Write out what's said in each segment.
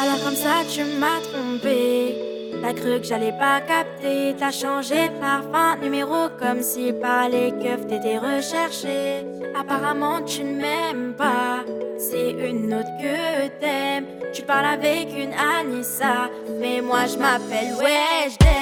Alors comme ça tu m'as trompé. T'as cru que j'allais pas capter. T'as changé de parfum numéro Comme si par les keufs t'étais recherché. Apparemment tu ne m'aimes pas. C'est une autre que t'aimes. Tu parles avec une Anissa. Mais moi je m'appelle Weshden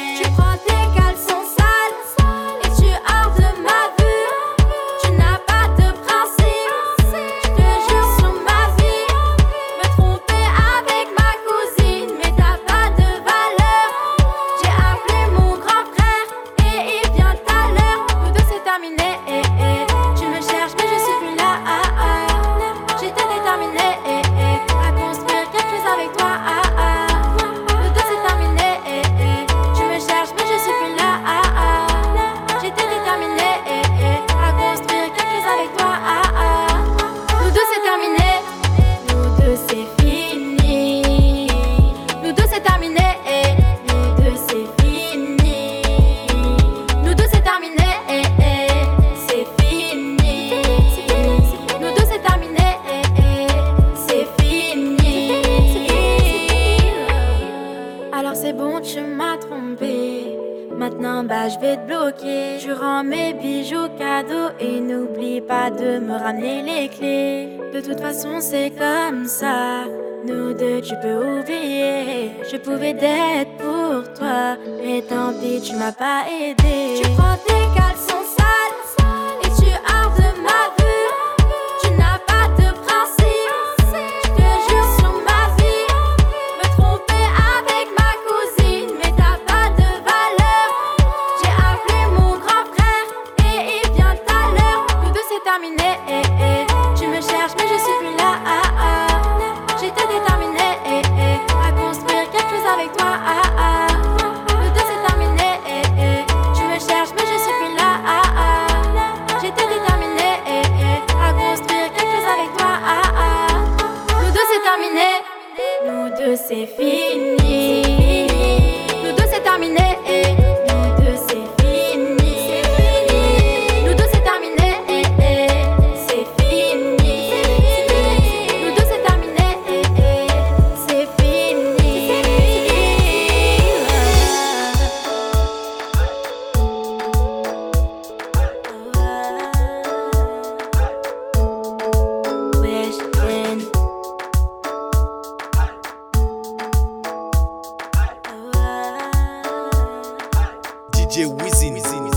Alors c'est bon tu m'as trompé. Maintenant bah je vais te bloquer. Je rends mes bijoux cadeaux Et n'oublie pas de me ramener les clés. De toute façon c'est comme ça. Nous deux tu peux oublier. Je pouvais d'être pour toi. Mais tant pis tu m'as pas aidé. Tu prends tes caleçons Eh. Tu me cherches mais je suis plus là. J'étais déterminée. À construire quelque chose avec toi. Nous deux c'est terminé. Tu me cherches mais je suis plus là. J'étais déterminée. À construire quelque chose avec toi. Nous deux c'est terminé Nous deux c'est fini DJ Wizzy.